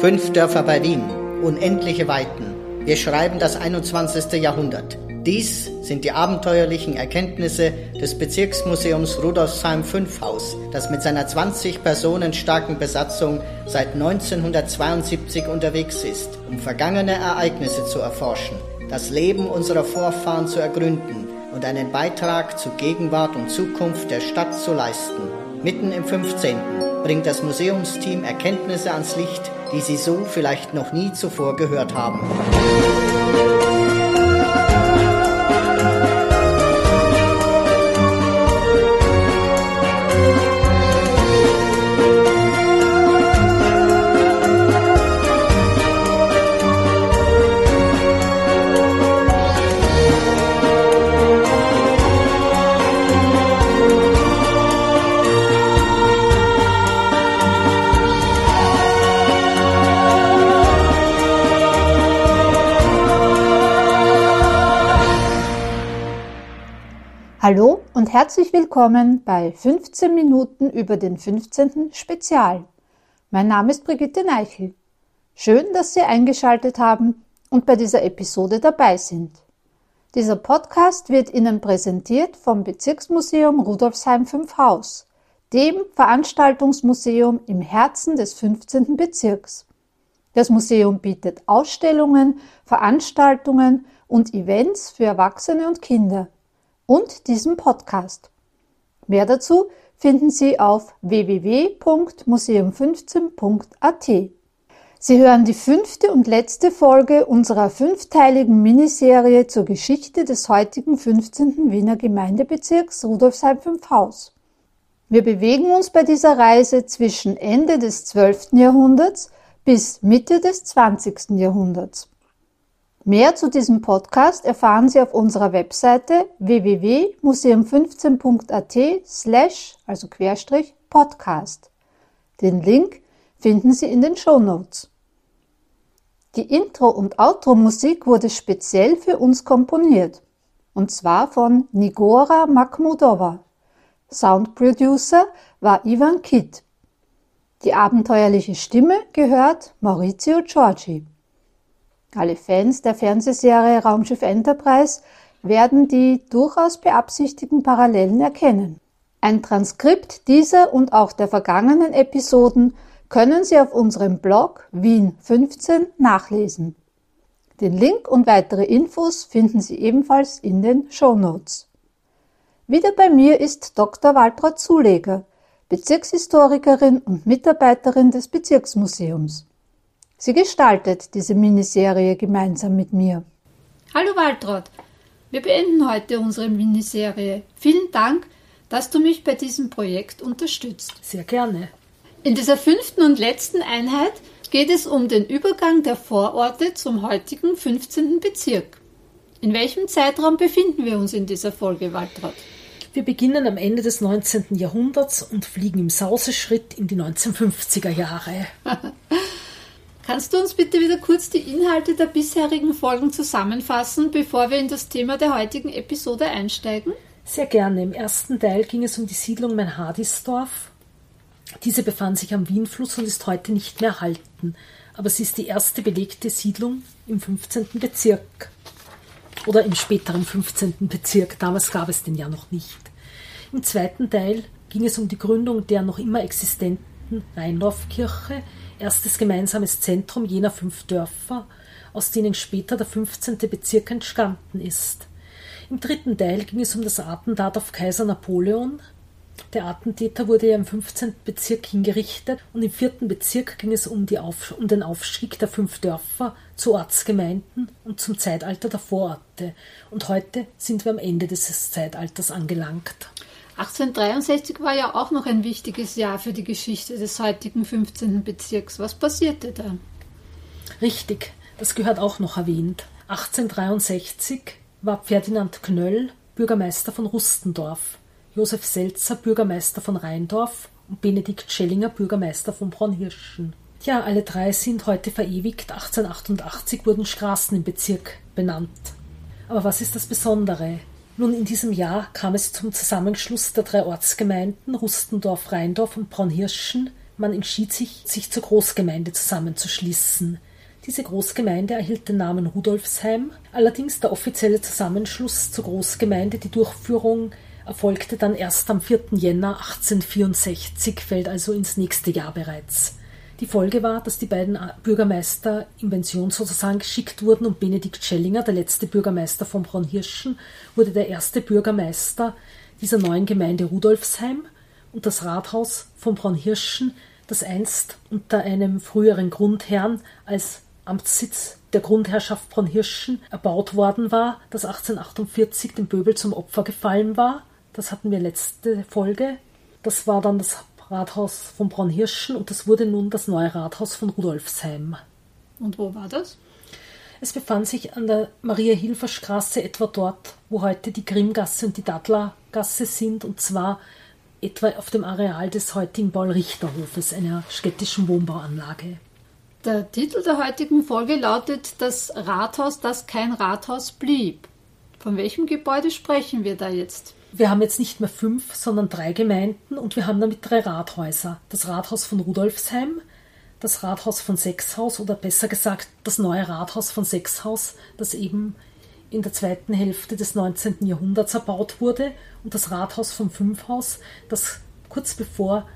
Fünf Dörfer bei Wien, unendliche Weiten. Wir schreiben das 21. Jahrhundert. Dies sind die abenteuerlichen Erkenntnisse des Bezirksmuseums Rudolfsheim 5 Haus, das mit seiner 20 Personen starken Besatzung seit 1972 unterwegs ist, um vergangene Ereignisse zu erforschen, das Leben unserer Vorfahren zu ergründen und einen Beitrag zu Gegenwart und Zukunft der Stadt zu leisten. Mitten im 15. bringt das Museumsteam Erkenntnisse ans Licht, die Sie so vielleicht noch nie zuvor gehört haben. Hallo und herzlich willkommen bei 15 Minuten über den 15. Spezial. Mein Name ist Brigitte Neichel. Schön, dass Sie eingeschaltet haben und bei dieser Episode dabei sind. Dieser Podcast wird Ihnen präsentiert vom Bezirksmuseum Rudolfsheim 5 Haus, dem Veranstaltungsmuseum im Herzen des 15. Bezirks. Das Museum bietet Ausstellungen, Veranstaltungen und Events für Erwachsene und Kinder – und diesem Podcast. Mehr dazu finden Sie auf www.museum15.at. Sie hören die fünfte und letzte Folge unserer fünfteiligen Miniserie zur Geschichte des heutigen 15. Wiener Gemeindebezirks Rudolfsheim 5 Haus. Wir bewegen uns bei dieser Reise zwischen Ende des 12. Jahrhunderts bis Mitte des 20. Jahrhunderts. Mehr zu diesem Podcast erfahren Sie auf unserer Webseite www.museum15.at slash, also Querstrich, Podcast. Den Link finden Sie in den Show Notes. Die Intro- und Outro-Musik wurde speziell für uns komponiert. Und zwar von Nigora Makhmudova. Soundproducer war Ivan Kitt. Die abenteuerliche Stimme gehört Maurizio Giorgi. Alle Fans der Fernsehserie Raumschiff Enterprise werden die durchaus beabsichtigten Parallelen erkennen. Ein Transkript dieser und auch der vergangenen Episoden können Sie auf unserem Blog Wien 15 nachlesen. Den Link und weitere Infos finden Sie ebenfalls in den Show Notes. Wieder bei mir ist Dr. Waltraud Zuleger, Bezirkshistorikerin und Mitarbeiterin des Bezirksmuseums. Sie gestaltet diese Miniserie gemeinsam mit mir. Hallo Waltraud, wir beenden heute unsere Miniserie. Vielen Dank, dass du mich bei diesem Projekt unterstützt. Sehr gerne. In dieser fünften und letzten Einheit geht es um den Übergang der Vororte zum heutigen 15. Bezirk. In welchem Zeitraum befinden wir uns in dieser Folge, Waltraud? Wir beginnen am Ende des 19. Jahrhunderts und fliegen im Sauseschritt in die 1950er Jahre. Kannst du uns bitte wieder kurz die Inhalte der bisherigen Folgen zusammenfassen, bevor wir in das Thema der heutigen Episode einsteigen? Sehr gerne. Im ersten Teil ging es um die Siedlung Meinhardisdorf. Diese befand sich am Wienfluss und ist heute nicht mehr erhalten, aber sie ist die erste belegte Siedlung im 15. Bezirk oder im späteren 15. Bezirk. Damals gab es den ja noch nicht. Im zweiten Teil ging es um die Gründung der noch immer existenten Rheindorfkirche erstes gemeinsames Zentrum jener fünf Dörfer, aus denen später der 15. Bezirk entstanden ist. Im dritten Teil ging es um das Attentat auf Kaiser Napoleon. Der Attentäter wurde ja im 15. Bezirk hingerichtet und im vierten Bezirk ging es um, Auf um den Aufstieg der fünf Dörfer zu Ortsgemeinden und zum Zeitalter der Vororte. Und heute sind wir am Ende dieses Zeitalters angelangt. 1863 war ja auch noch ein wichtiges Jahr für die Geschichte des heutigen 15. Bezirks. Was passierte da? Richtig, das gehört auch noch erwähnt. 1863 war Ferdinand Knöll Bürgermeister von Rustendorf, Josef Selzer Bürgermeister von Rheindorf und Benedikt Schellinger Bürgermeister von Braunhirschen. Ja, alle drei sind heute verewigt. 1888 wurden Straßen im Bezirk benannt. Aber was ist das Besondere? Nun, in diesem Jahr kam es zum Zusammenschluss der drei Ortsgemeinden Rustendorf, Rheindorf und Braunhirschen man entschied sich, sich zur Großgemeinde zusammenzuschließen. Diese Großgemeinde erhielt den Namen Rudolfsheim, allerdings der offizielle Zusammenschluss zur Großgemeinde, die Durchführung erfolgte dann erst am 4. Jänner 1864, fällt also ins nächste Jahr bereits. Die Folge war, dass die beiden Bürgermeister in Pension sozusagen geschickt wurden und Benedikt Schellinger, der letzte Bürgermeister von Braunhirschen, wurde der erste Bürgermeister dieser neuen Gemeinde Rudolfsheim und das Rathaus von Braunhirschen, das einst unter einem früheren Grundherrn als Amtssitz der Grundherrschaft Braunhirschen erbaut worden war, das 1848 dem Böbel zum Opfer gefallen war. Das hatten wir letzte Folge. Das war dann das Rathaus von Braunhirschen und das wurde nun das neue Rathaus von Rudolfsheim. Und wo war das? Es befand sich an der Maria-Hilfer-Straße, etwa dort, wo heute die Grimmgasse und die Dattlergasse sind, und zwar etwa auf dem Areal des heutigen Paul-Richter-Hofes, einer städtischen Wohnbauanlage. Der Titel der heutigen Folge lautet Das Rathaus, das kein Rathaus blieb. Von welchem Gebäude sprechen wir da jetzt? Wir haben jetzt nicht mehr fünf, sondern drei Gemeinden und wir haben damit drei Rathäuser. Das Rathaus von Rudolfsheim, das Rathaus von Sechshaus oder besser gesagt das neue Rathaus von Sechshaus, das eben in der zweiten Hälfte des 19. Jahrhunderts erbaut wurde und das Rathaus von Fünfhaus, das kurz bevor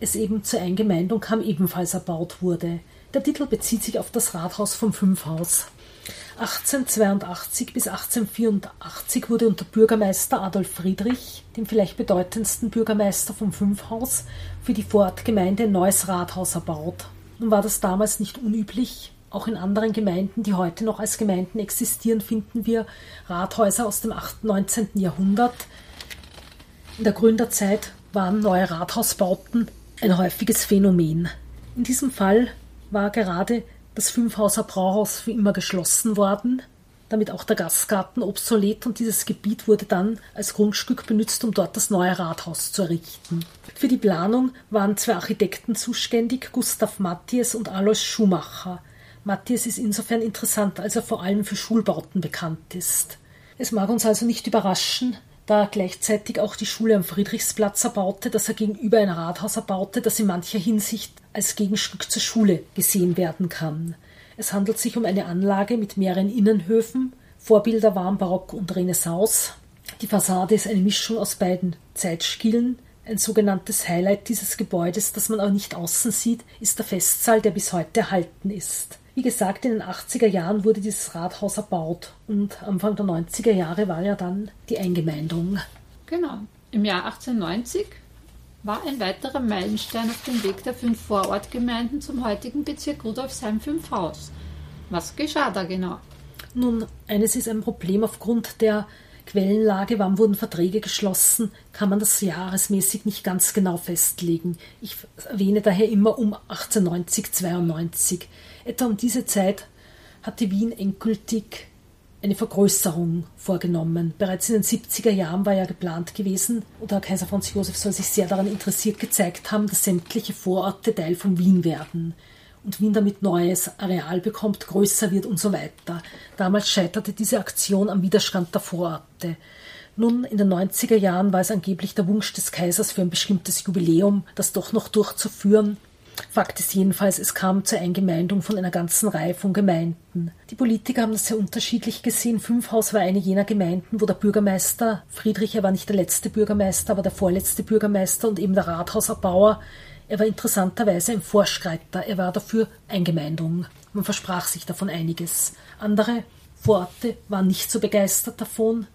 es eben zur Eingemeindung kam, ebenfalls erbaut wurde. Der Titel bezieht sich auf das Rathaus von Fünfhaus. 1882 bis 1884 wurde unter Bürgermeister Adolf Friedrich, dem vielleicht bedeutendsten Bürgermeister vom Fünfhaus, für die Vorortgemeinde ein neues Rathaus erbaut. Nun war das damals nicht unüblich. Auch in anderen Gemeinden, die heute noch als Gemeinden existieren, finden wir Rathäuser aus dem 8. 19. Jahrhundert. In der Gründerzeit waren neue Rathausbauten ein häufiges Phänomen. In diesem Fall war gerade das Fünfhauser Brauhaus für immer geschlossen worden, damit auch der Gastgarten obsolet und dieses Gebiet wurde dann als Grundstück benutzt, um dort das neue Rathaus zu errichten. Für die Planung waren zwei Architekten zuständig, Gustav Matthies und Alois Schumacher. Matthies ist insofern interessant, als er vor allem für Schulbauten bekannt ist. Es mag uns also nicht überraschen, da gleichzeitig auch die Schule am Friedrichsplatz erbaute, dass er gegenüber ein Rathaus erbaute, das in mancher Hinsicht als Gegenstück zur Schule gesehen werden kann. Es handelt sich um eine Anlage mit mehreren Innenhöfen. Vorbilder waren Barock und Renaissance. Die Fassade ist eine Mischung aus beiden Zeitstilen. Ein sogenanntes Highlight dieses Gebäudes, das man auch nicht außen sieht, ist der Festsaal, der bis heute erhalten ist. Wie gesagt, in den 80er Jahren wurde dieses Rathaus erbaut und Anfang der 90er Jahre war ja dann die Eingemeindung. Genau. Im Jahr 1890 war ein weiterer Meilenstein auf dem Weg der fünf Vorortgemeinden zum heutigen Bezirk Rudolfsheim-Fünfhaus. Was geschah da genau? Nun, eines ist ein Problem aufgrund der Quellenlage, wann wurden Verträge geschlossen, kann man das jahresmäßig nicht ganz genau festlegen. Ich erwähne daher immer um 1890, 92. Etwa um diese Zeit hatte Wien endgültig eine Vergrößerung vorgenommen. Bereits in den 70er Jahren war ja geplant gewesen, oder Kaiser Franz Josef soll sich sehr daran interessiert gezeigt haben, dass sämtliche Vororte Teil von Wien werden und Wien damit neues Areal bekommt, größer wird und so weiter. Damals scheiterte diese Aktion am Widerstand der Vororte. Nun, in den 90er Jahren war es angeblich der Wunsch des Kaisers für ein bestimmtes Jubiläum, das doch noch durchzuführen. Fakt ist jedenfalls, es kam zur Eingemeindung von einer ganzen Reihe von Gemeinden. Die Politiker haben das sehr unterschiedlich gesehen. Fünfhaus war eine jener Gemeinden, wo der Bürgermeister, Friedrich, er war nicht der letzte Bürgermeister, aber der vorletzte Bürgermeister und eben der Rathauserbauer, er war interessanterweise ein Vorschreiter. Er war dafür Eingemeindung. Man versprach sich davon einiges. Andere Vororte waren nicht so begeistert davon.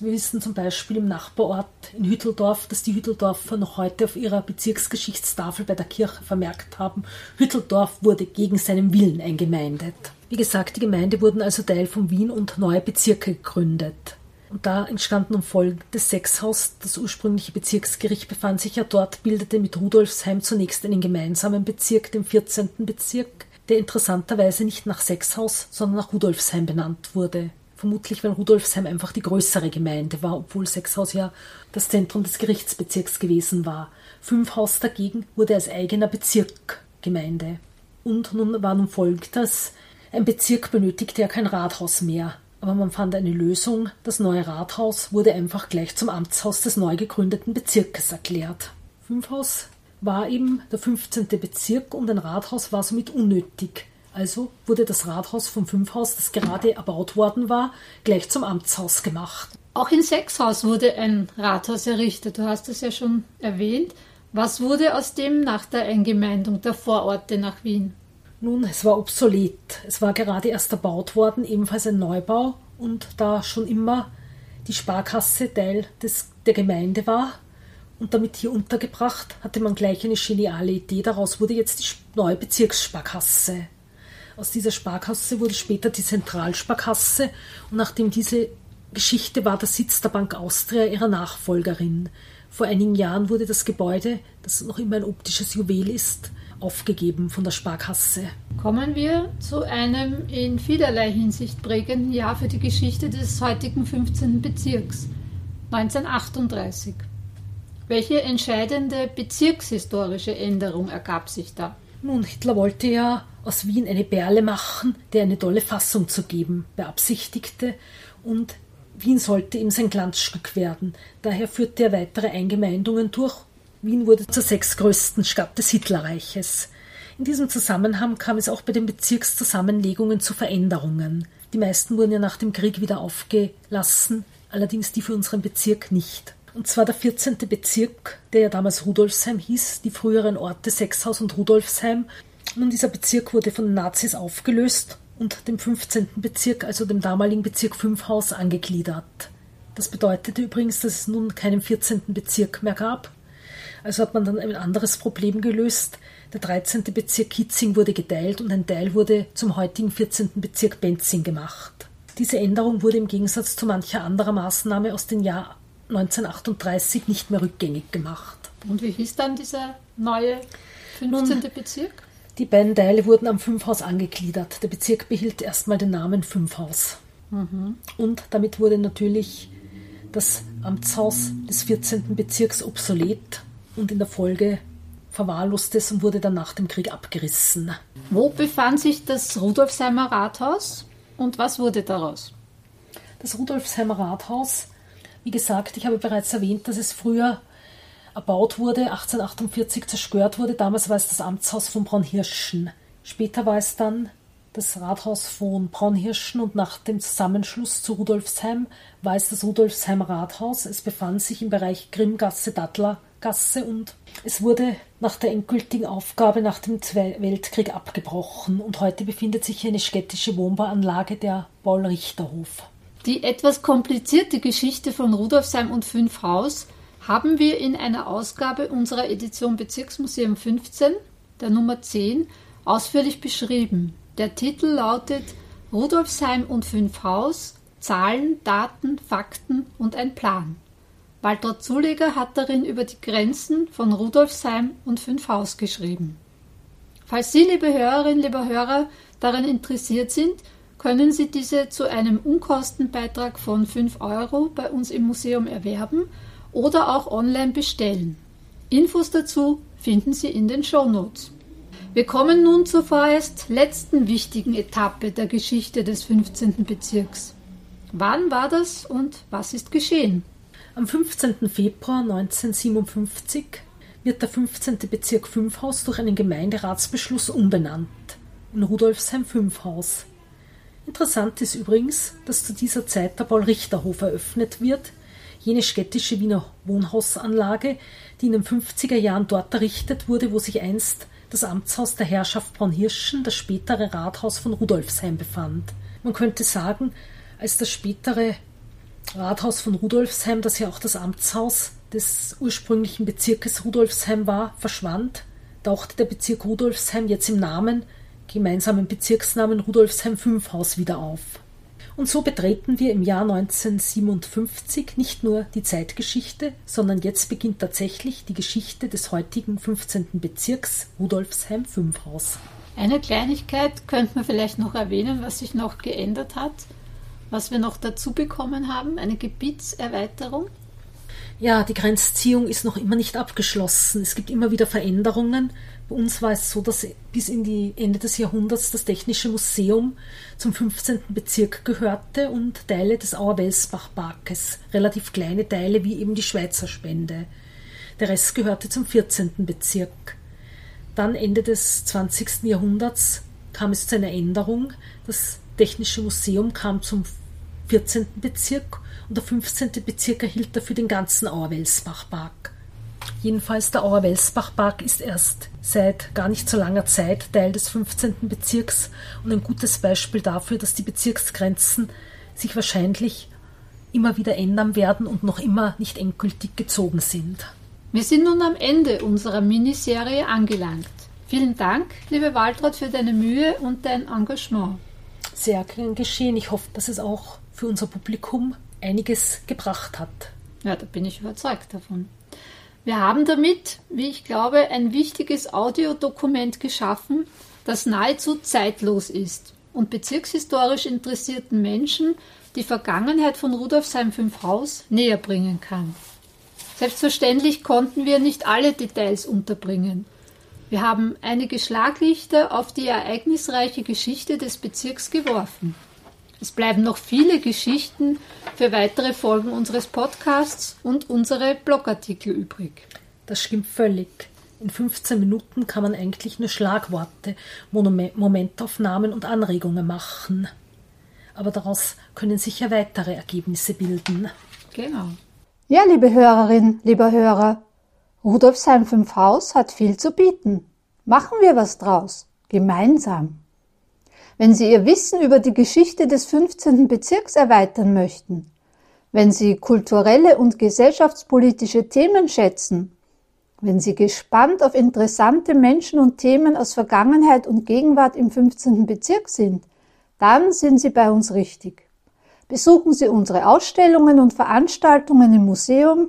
Wir wissen zum Beispiel im Nachbarort in Hütteldorf, dass die Hütteldorfer noch heute auf ihrer Bezirksgeschichtstafel bei der Kirche vermerkt haben, Hütteldorf wurde gegen seinen Willen eingemeindet. Wie gesagt, die Gemeinde wurden also Teil von Wien und neue Bezirke gegründet. Und da entstanden nun folgendes Sechshaus. Das ursprüngliche Bezirksgericht befand sich ja dort, bildete mit Rudolfsheim zunächst einen gemeinsamen Bezirk, den 14. Bezirk, der interessanterweise nicht nach Sechshaus, sondern nach Rudolfsheim benannt wurde. Vermutlich, weil Rudolfsheim einfach die größere Gemeinde war, obwohl Sechshaus ja das Zentrum des Gerichtsbezirks gewesen war. Fünfhaus dagegen wurde als eigener Bezirk Gemeinde. Und nun war nun folgendes. Ein Bezirk benötigte ja kein Rathaus mehr. Aber man fand eine Lösung. Das neue Rathaus wurde einfach gleich zum Amtshaus des neu gegründeten Bezirkes erklärt. Fünfhaus war eben der 15. Bezirk und ein Rathaus war somit unnötig. Also wurde das Rathaus vom Fünfhaus, das gerade erbaut worden war, gleich zum Amtshaus gemacht. Auch in Sechshaus wurde ein Rathaus errichtet. Du hast es ja schon erwähnt. Was wurde aus dem nach der Eingemeindung der Vororte nach Wien? Nun, es war obsolet. Es war gerade erst erbaut worden, ebenfalls ein Neubau. Und da schon immer die Sparkasse Teil des, der Gemeinde war und damit hier untergebracht, hatte man gleich eine geniale Idee. Daraus wurde jetzt die neue Bezirkssparkasse. Aus dieser Sparkasse wurde später die Zentralsparkasse und nachdem diese Geschichte war der Sitz der Bank Austria ihrer Nachfolgerin. Vor einigen Jahren wurde das Gebäude, das noch immer ein optisches Juwel ist, aufgegeben von der Sparkasse. Kommen wir zu einem in vielerlei Hinsicht prägenden Jahr für die Geschichte des heutigen 15. Bezirks, 1938. Welche entscheidende bezirkshistorische Änderung ergab sich da? Nun, Hitler wollte ja aus Wien eine Perle machen, der eine tolle Fassung zu geben beabsichtigte und Wien sollte ihm sein Glanzstück werden. Daher führte er weitere Eingemeindungen durch Wien wurde zur sechstgrößten Stadt des Hitlerreiches. In diesem Zusammenhang kam es auch bei den Bezirkszusammenlegungen zu Veränderungen. Die meisten wurden ja nach dem Krieg wieder aufgelassen, allerdings die für unseren Bezirk nicht. Und zwar der 14. Bezirk, der ja damals Rudolfsheim hieß, die früheren Orte Sechshaus und Rudolfsheim. Nun, dieser Bezirk wurde von den Nazis aufgelöst und dem 15. Bezirk, also dem damaligen Bezirk Fünfhaus, angegliedert. Das bedeutete übrigens, dass es nun keinen 14. Bezirk mehr gab, also hat man dann ein anderes Problem gelöst. Der 13. Bezirk Kitzing wurde geteilt und ein Teil wurde zum heutigen 14. Bezirk Benzing gemacht. Diese Änderung wurde im Gegensatz zu mancher anderer Maßnahme aus dem Jahr 1938 nicht mehr rückgängig gemacht. Und wie hieß dann dieser neue 15. Nun, Bezirk? Die beiden Teile wurden am Fünfhaus angegliedert. Der Bezirk behielt erstmal den Namen Fünfhaus. Mhm. Und damit wurde natürlich das Amtshaus des 14. Bezirks obsolet und in der Folge verwahrloste es und wurde dann nach dem Krieg abgerissen. Wo befand sich das Rudolfsheimer Rathaus und was wurde daraus? Das Rudolfsheimer Rathaus, wie gesagt, ich habe bereits erwähnt, dass es früher erbaut wurde, 1848 zerstört wurde. Damals war es das Amtshaus von Braunhirschen. Später war es dann das Rathaus von Braunhirschen und nach dem Zusammenschluss zu Rudolfsheim war es das Rudolfsheimer Rathaus. Es befand sich im Bereich Grimmgasse, Dattler, Gasse und es wurde nach der endgültigen Aufgabe nach dem Zweiten Weltkrieg abgebrochen und heute befindet sich eine städtische Wohnbauanlage, der Paul-Richterhof. Die etwas komplizierte Geschichte von Rudolfsheim und Fünfhaus haben wir in einer Ausgabe unserer Edition Bezirksmuseum 15, der Nummer 10, ausführlich beschrieben. Der Titel lautet Rudolfsheim und Fünfhaus Zahlen, Daten, Fakten und ein Plan. Waltraud Zuleger hat darin über die Grenzen von Rudolfsheim und Fünfhaus geschrieben. Falls Sie, liebe Hörerinnen, liebe Hörer, daran interessiert sind, können Sie diese zu einem Unkostenbeitrag von 5 Euro bei uns im Museum erwerben oder auch online bestellen. Infos dazu finden Sie in den Shownotes. Wir kommen nun zur vorerst letzten wichtigen Etappe der Geschichte des 15. Bezirks. Wann war das und was ist geschehen? Am 15. Februar 1957 wird der 15. Bezirk Fünfhaus durch einen Gemeinderatsbeschluss umbenannt in Rudolfsheim Fünfhaus. Interessant ist übrigens, dass zu dieser Zeit der Paul-Richter-Hof eröffnet wird, jene städtische Wiener Wohnhausanlage, die in den 50er Jahren dort errichtet wurde, wo sich einst das Amtshaus der Herrschaft Braunhirschen, das spätere Rathaus von Rudolfsheim, befand. Man könnte sagen, als das spätere Rathaus von Rudolfsheim, das ja auch das Amtshaus des ursprünglichen Bezirkes Rudolfsheim war, verschwand, tauchte der Bezirk Rudolfsheim jetzt im Namen, gemeinsamen Bezirksnamen Rudolfsheim 5 Haus wieder auf. Und so betreten wir im Jahr 1957 nicht nur die Zeitgeschichte, sondern jetzt beginnt tatsächlich die Geschichte des heutigen 15. Bezirks Rudolfsheim 5 Haus. Eine Kleinigkeit könnte man vielleicht noch erwähnen, was sich noch geändert hat was wir noch dazu bekommen haben, eine Gebietserweiterung? Ja, die Grenzziehung ist noch immer nicht abgeschlossen. Es gibt immer wieder Veränderungen. Bei uns war es so, dass bis in die Ende des Jahrhunderts das Technische Museum zum 15. Bezirk gehörte und Teile des Auerwelsbach-Parkes, relativ kleine Teile wie eben die Schweizer Spende. Der Rest gehörte zum 14. Bezirk. Dann Ende des 20. Jahrhunderts kam es zu einer Änderung. Das Technische Museum kam zum 14. Bezirk und der 15. Bezirk erhielt dafür den ganzen Auerwelsbach-Park. Jedenfalls der Auerwelsbach-Park ist erst seit gar nicht so langer Zeit Teil des 15. Bezirks und ein gutes Beispiel dafür, dass die Bezirksgrenzen sich wahrscheinlich immer wieder ändern werden und noch immer nicht endgültig gezogen sind. Wir sind nun am Ende unserer Miniserie angelangt. Vielen Dank, liebe Waltraud, für deine Mühe und dein Engagement. Sehr gern geschehen. Ich hoffe, dass es auch für unser Publikum einiges gebracht hat. Ja, da bin ich überzeugt davon. Wir haben damit, wie ich glaube, ein wichtiges Audiodokument geschaffen, das nahezu zeitlos ist und bezirkshistorisch interessierten Menschen die Vergangenheit von Rudolfsheim 5 Haus näher bringen kann. Selbstverständlich konnten wir nicht alle Details unterbringen. Wir haben einige Schlaglichter auf die ereignisreiche Geschichte des Bezirks geworfen. Es bleiben noch viele Geschichten für weitere Folgen unseres Podcasts und unsere Blogartikel übrig. Das stimmt völlig. In 15 Minuten kann man eigentlich nur Schlagworte, Momentaufnahmen und Anregungen machen. Aber daraus können sich ja weitere Ergebnisse bilden. Genau. Ja, liebe Hörerin, lieber Hörer, Rudolfsheim 5 Haus hat viel zu bieten. Machen wir was draus. Gemeinsam. Wenn Sie Ihr Wissen über die Geschichte des 15. Bezirks erweitern möchten, wenn Sie kulturelle und gesellschaftspolitische Themen schätzen, wenn Sie gespannt auf interessante Menschen und Themen aus Vergangenheit und Gegenwart im 15. Bezirk sind, dann sind Sie bei uns richtig. Besuchen Sie unsere Ausstellungen und Veranstaltungen im Museum,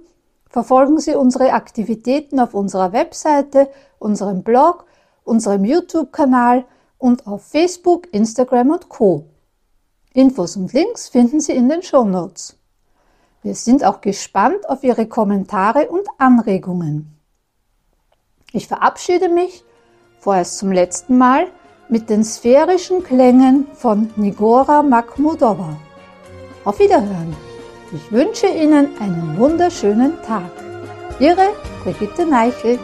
verfolgen Sie unsere Aktivitäten auf unserer Webseite, unserem Blog, unserem YouTube-Kanal und auf Facebook, Instagram und Co. Infos und Links finden Sie in den Show Notes. Wir sind auch gespannt auf Ihre Kommentare und Anregungen. Ich verabschiede mich vorerst zum letzten Mal mit den sphärischen Klängen von Nigora Makhmudova. Auf Wiederhören. Ich wünsche Ihnen einen wunderschönen Tag. Ihre Brigitte Neichel.